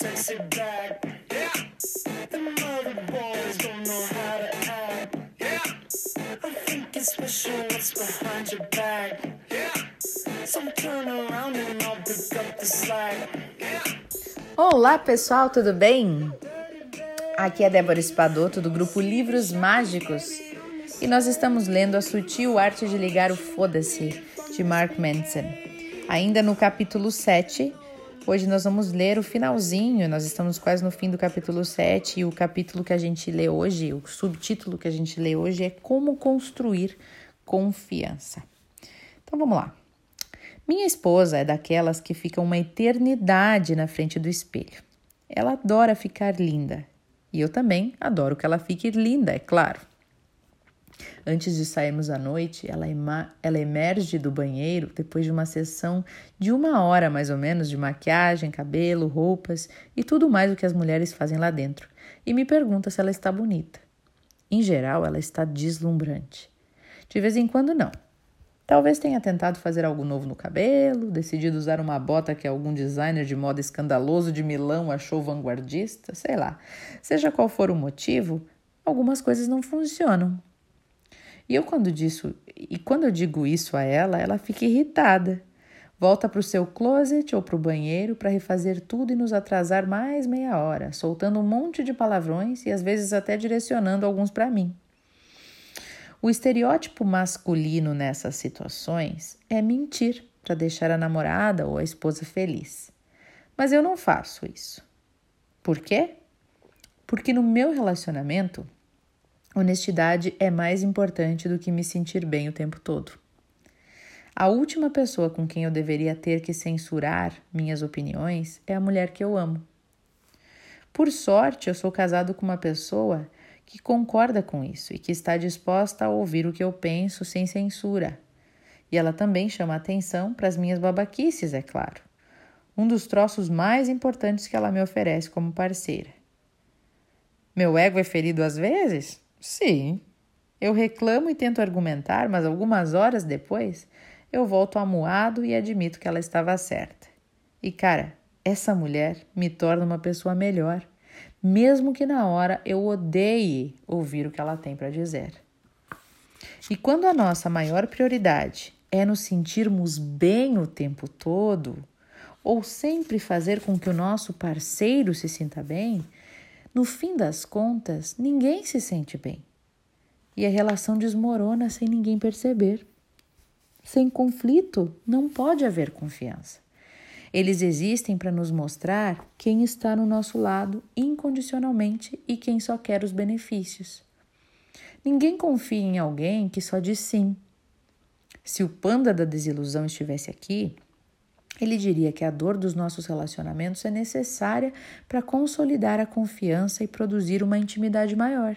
sexy back. Yeah. The mother boys don't know how to act. Yeah. I think it's special what's behind your back. Yeah. So turn around and I'll pick up the slack. Olá pessoal, tudo bem? Aqui é Débora Espadoto do grupo Livros Mágicos e nós estamos lendo A Sutil Arte de Ligar o Foda-se de Mark Manson. Ainda no capítulo 7, hoje nós vamos ler o finalzinho, nós estamos quase no fim do capítulo 7 e o capítulo que a gente lê hoje, o subtítulo que a gente lê hoje é Como Construir Confiança. Então vamos lá. Minha esposa é daquelas que ficam uma eternidade na frente do espelho. Ela adora ficar linda. E eu também adoro que ela fique linda, é claro. Antes de sairmos à noite, ela, ela emerge do banheiro depois de uma sessão de uma hora mais ou menos de maquiagem, cabelo, roupas e tudo mais o que as mulheres fazem lá dentro e me pergunta se ela está bonita. Em geral, ela está deslumbrante. De vez em quando, não. Talvez tenha tentado fazer algo novo no cabelo, decidido usar uma bota que algum designer de moda escandaloso de Milão achou vanguardista, sei lá. Seja qual for o motivo, algumas coisas não funcionam. E eu quando disso, e quando eu digo isso a ela, ela fica irritada. Volta para o seu closet ou para o banheiro para refazer tudo e nos atrasar mais meia hora, soltando um monte de palavrões e às vezes até direcionando alguns para mim. O estereótipo masculino nessas situações é mentir para deixar a namorada ou a esposa feliz. Mas eu não faço isso. Por quê? Porque no meu relacionamento Honestidade é mais importante do que me sentir bem o tempo todo. A última pessoa com quem eu deveria ter que censurar minhas opiniões é a mulher que eu amo. Por sorte, eu sou casado com uma pessoa que concorda com isso e que está disposta a ouvir o que eu penso sem censura. E ela também chama atenção para as minhas babaquices, é claro. Um dos troços mais importantes que ela me oferece como parceira. Meu ego é ferido às vezes? Sim. Eu reclamo e tento argumentar, mas algumas horas depois eu volto amuado e admito que ela estava certa. E cara, essa mulher me torna uma pessoa melhor, mesmo que na hora eu odeie ouvir o que ela tem para dizer. E quando a nossa maior prioridade é nos sentirmos bem o tempo todo, ou sempre fazer com que o nosso parceiro se sinta bem, no fim das contas, ninguém se sente bem. E a relação desmorona sem ninguém perceber. Sem conflito, não pode haver confiança. Eles existem para nos mostrar quem está no nosso lado incondicionalmente e quem só quer os benefícios. Ninguém confia em alguém que só diz sim. Se o panda da desilusão estivesse aqui, ele diria que a dor dos nossos relacionamentos é necessária para consolidar a confiança e produzir uma intimidade maior.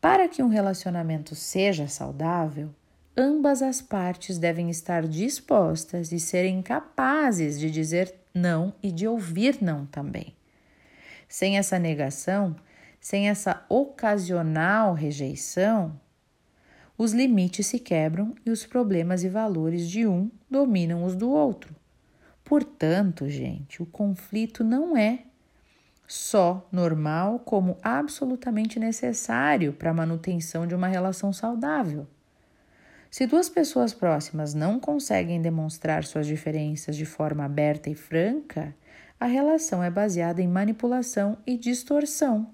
Para que um relacionamento seja saudável, ambas as partes devem estar dispostas e serem capazes de dizer não e de ouvir não também. Sem essa negação, sem essa ocasional rejeição, os limites se quebram e os problemas e valores de um dominam os do outro. Portanto, gente, o conflito não é só normal, como absolutamente necessário para a manutenção de uma relação saudável. Se duas pessoas próximas não conseguem demonstrar suas diferenças de forma aberta e franca, a relação é baseada em manipulação e distorção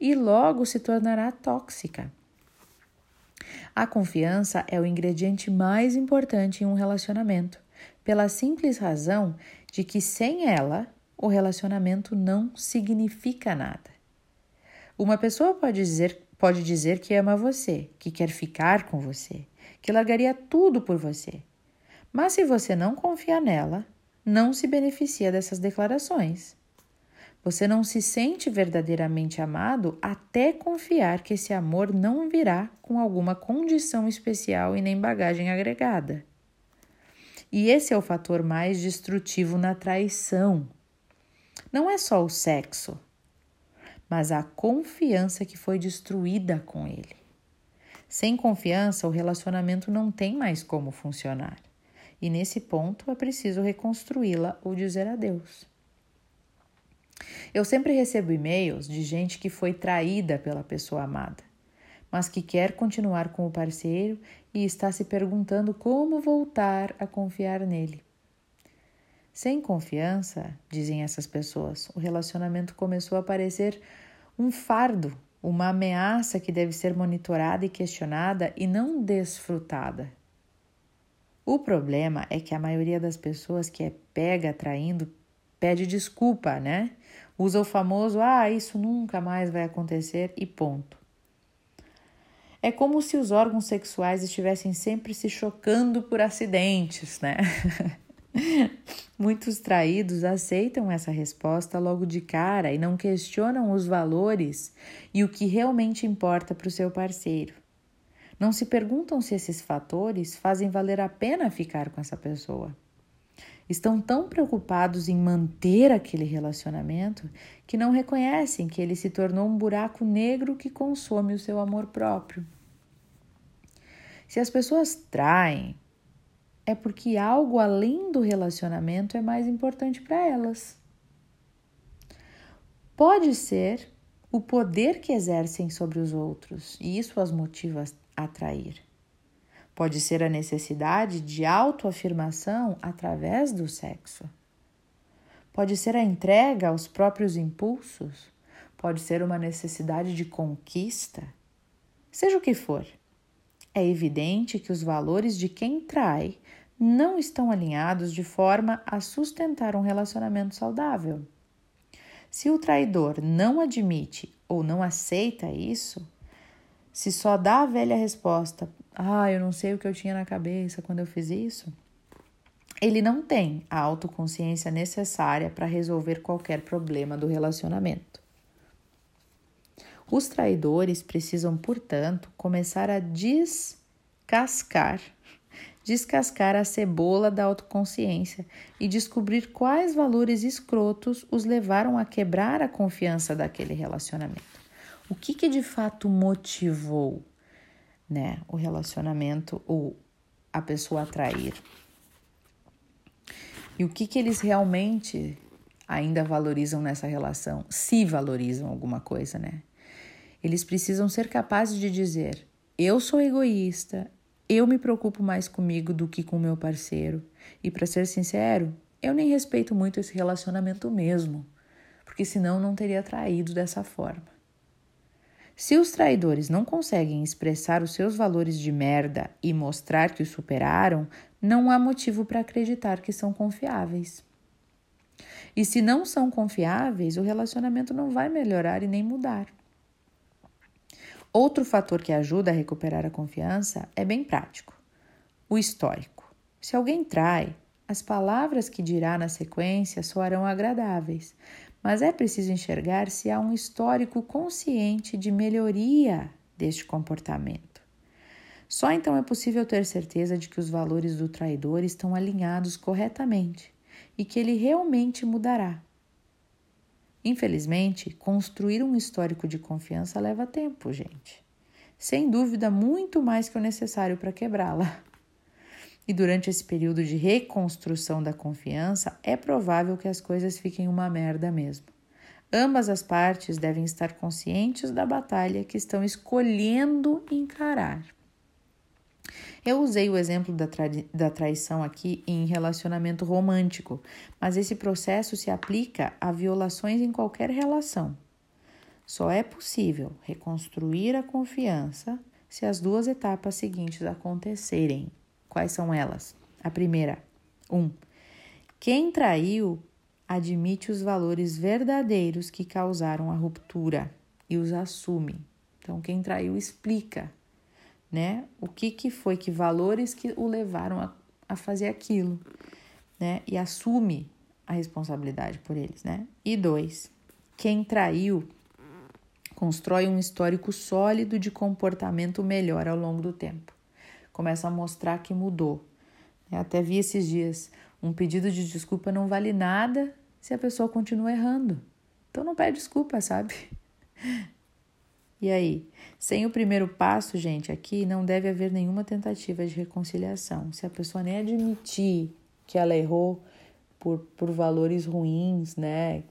e logo se tornará tóxica. A confiança é o ingrediente mais importante em um relacionamento, pela simples razão de que sem ela, o relacionamento não significa nada. Uma pessoa pode dizer, pode dizer que ama você, que quer ficar com você, que largaria tudo por você. Mas se você não confia nela, não se beneficia dessas declarações. Você não se sente verdadeiramente amado até confiar que esse amor não virá com alguma condição especial e nem bagagem agregada. E esse é o fator mais destrutivo na traição. Não é só o sexo, mas a confiança que foi destruída com ele. Sem confiança, o relacionamento não tem mais como funcionar. E nesse ponto é preciso reconstruí-la ou dizer adeus. Eu sempre recebo e-mails de gente que foi traída pela pessoa amada, mas que quer continuar com o parceiro e está se perguntando como voltar a confiar nele. Sem confiança, dizem essas pessoas, o relacionamento começou a parecer um fardo, uma ameaça que deve ser monitorada e questionada e não desfrutada. O problema é que a maioria das pessoas que é pega traindo pede desculpa, né? Usa o famoso ah, isso nunca mais vai acontecer e ponto. É como se os órgãos sexuais estivessem sempre se chocando por acidentes, né? Muitos traídos aceitam essa resposta logo de cara e não questionam os valores e o que realmente importa para o seu parceiro. Não se perguntam se esses fatores fazem valer a pena ficar com essa pessoa. Estão tão preocupados em manter aquele relacionamento que não reconhecem que ele se tornou um buraco negro que consome o seu amor próprio. Se as pessoas traem, é porque algo além do relacionamento é mais importante para elas. Pode ser o poder que exercem sobre os outros e isso as motiva a atrair. Pode ser a necessidade de autoafirmação através do sexo. Pode ser a entrega aos próprios impulsos. Pode ser uma necessidade de conquista. Seja o que for, é evidente que os valores de quem trai não estão alinhados de forma a sustentar um relacionamento saudável. Se o traidor não admite ou não aceita isso, se só dá a velha resposta, ah, eu não sei o que eu tinha na cabeça quando eu fiz isso, ele não tem a autoconsciência necessária para resolver qualquer problema do relacionamento. Os traidores precisam, portanto, começar a descascar descascar a cebola da autoconsciência e descobrir quais valores escrotos os levaram a quebrar a confiança daquele relacionamento. O que, que de fato motivou né, o relacionamento ou a pessoa a trair? E o que, que eles realmente ainda valorizam nessa relação? Se valorizam alguma coisa, né? Eles precisam ser capazes de dizer: eu sou egoísta, eu me preocupo mais comigo do que com meu parceiro. E para ser sincero, eu nem respeito muito esse relacionamento mesmo, porque senão não teria traído dessa forma. Se os traidores não conseguem expressar os seus valores de merda e mostrar que os superaram, não há motivo para acreditar que são confiáveis. E se não são confiáveis, o relacionamento não vai melhorar e nem mudar. Outro fator que ajuda a recuperar a confiança é bem prático: o histórico. Se alguém trai, as palavras que dirá na sequência soarão agradáveis, mas é preciso enxergar se há um histórico consciente de melhoria deste comportamento. Só então é possível ter certeza de que os valores do traidor estão alinhados corretamente e que ele realmente mudará. Infelizmente, construir um histórico de confiança leva tempo, gente. Sem dúvida, muito mais que o necessário para quebrá-la. E durante esse período de reconstrução da confiança, é provável que as coisas fiquem uma merda mesmo. Ambas as partes devem estar conscientes da batalha que estão escolhendo encarar. Eu usei o exemplo da, trai da traição aqui em relacionamento romântico, mas esse processo se aplica a violações em qualquer relação. Só é possível reconstruir a confiança se as duas etapas seguintes acontecerem. Quais são elas? A primeira, um, quem traiu admite os valores verdadeiros que causaram a ruptura e os assume. Então, quem traiu explica né? O que, que foi, que valores que o levaram a, a fazer aquilo, né? E assume a responsabilidade por eles, né? E dois, quem traiu constrói um histórico sólido de comportamento melhor ao longo do tempo. Começa a mostrar que mudou. Eu até vi esses dias, um pedido de desculpa não vale nada se a pessoa continua errando. Então não pede desculpa, sabe? E aí? Sem o primeiro passo, gente, aqui não deve haver nenhuma tentativa de reconciliação. Se a pessoa nem admitir que ela errou por, por valores ruins, né?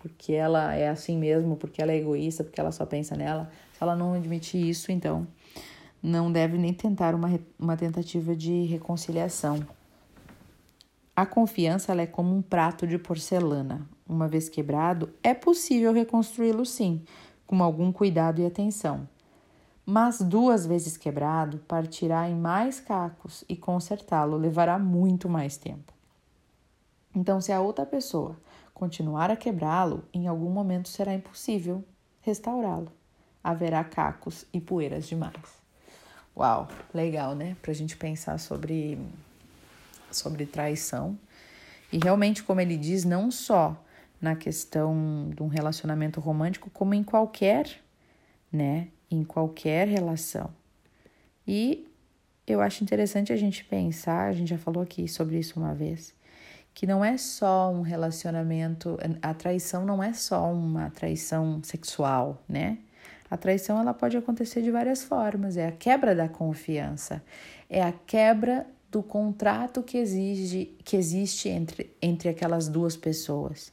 porque ela é assim mesmo, porque ela é egoísta, porque ela só pensa nela. Se ela não admitir isso, então não deve nem tentar uma, uma tentativa de reconciliação. A confiança é como um prato de porcelana. Uma vez quebrado, é possível reconstruí-lo sim, com algum cuidado e atenção. Mas duas vezes quebrado, partirá em mais cacos e consertá-lo levará muito mais tempo. Então, se a outra pessoa continuar a quebrá-lo, em algum momento será impossível restaurá-lo. Haverá cacos e poeiras demais. Uau, legal, né? Pra gente pensar sobre, sobre traição. E realmente, como ele diz, não só na questão de um relacionamento romântico, como em qualquer, né? Em qualquer relação. E eu acho interessante a gente pensar, a gente já falou aqui sobre isso uma vez, que não é só um relacionamento, a traição não é só uma traição sexual, né? A traição ela pode acontecer de várias formas, é a quebra da confiança, é a quebra do contrato que que existe entre, entre aquelas duas pessoas,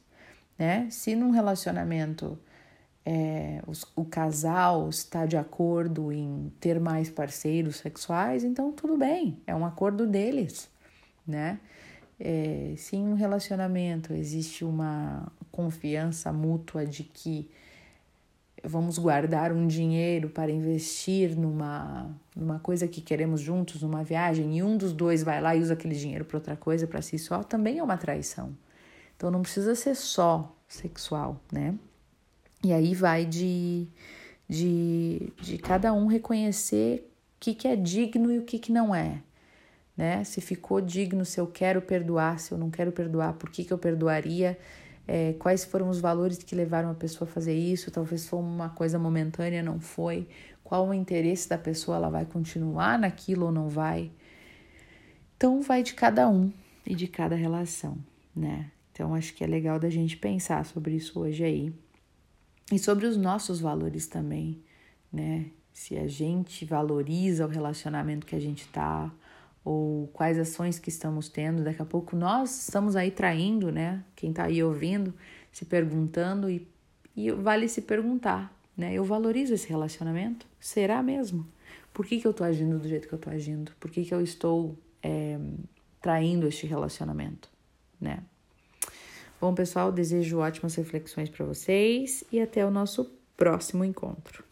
né? Se num relacionamento é, os, o casal está de acordo em ter mais parceiros sexuais, então tudo bem, é um acordo deles, né? É, se em um relacionamento existe uma confiança mútua de que vamos guardar um dinheiro para investir numa, numa coisa que queremos juntos, numa viagem, e um dos dois vai lá e usa aquele dinheiro para outra coisa, para si só, também é uma traição. Então não precisa ser só sexual, né? E aí vai de, de, de cada um reconhecer o que, que é digno e o que, que não é. Né? Se ficou digno, se eu quero perdoar, se eu não quero perdoar, por que, que eu perdoaria? É, quais foram os valores que levaram a pessoa a fazer isso, talvez foi uma coisa momentânea, não foi, qual o interesse da pessoa, ela vai continuar naquilo ou não vai. Então vai de cada um e de cada relação, né? Então acho que é legal da gente pensar sobre isso hoje aí. E sobre os nossos valores também, né? Se a gente valoriza o relacionamento que a gente tá, ou quais ações que estamos tendo. Daqui a pouco nós estamos aí traindo, né? Quem está aí ouvindo, se perguntando e, e vale se perguntar, né? Eu valorizo esse relacionamento? Será mesmo? Por que, que eu estou agindo do jeito que eu estou agindo? Por que, que eu estou é, traindo este relacionamento, né? Bom, pessoal, desejo ótimas reflexões para vocês e até o nosso próximo encontro.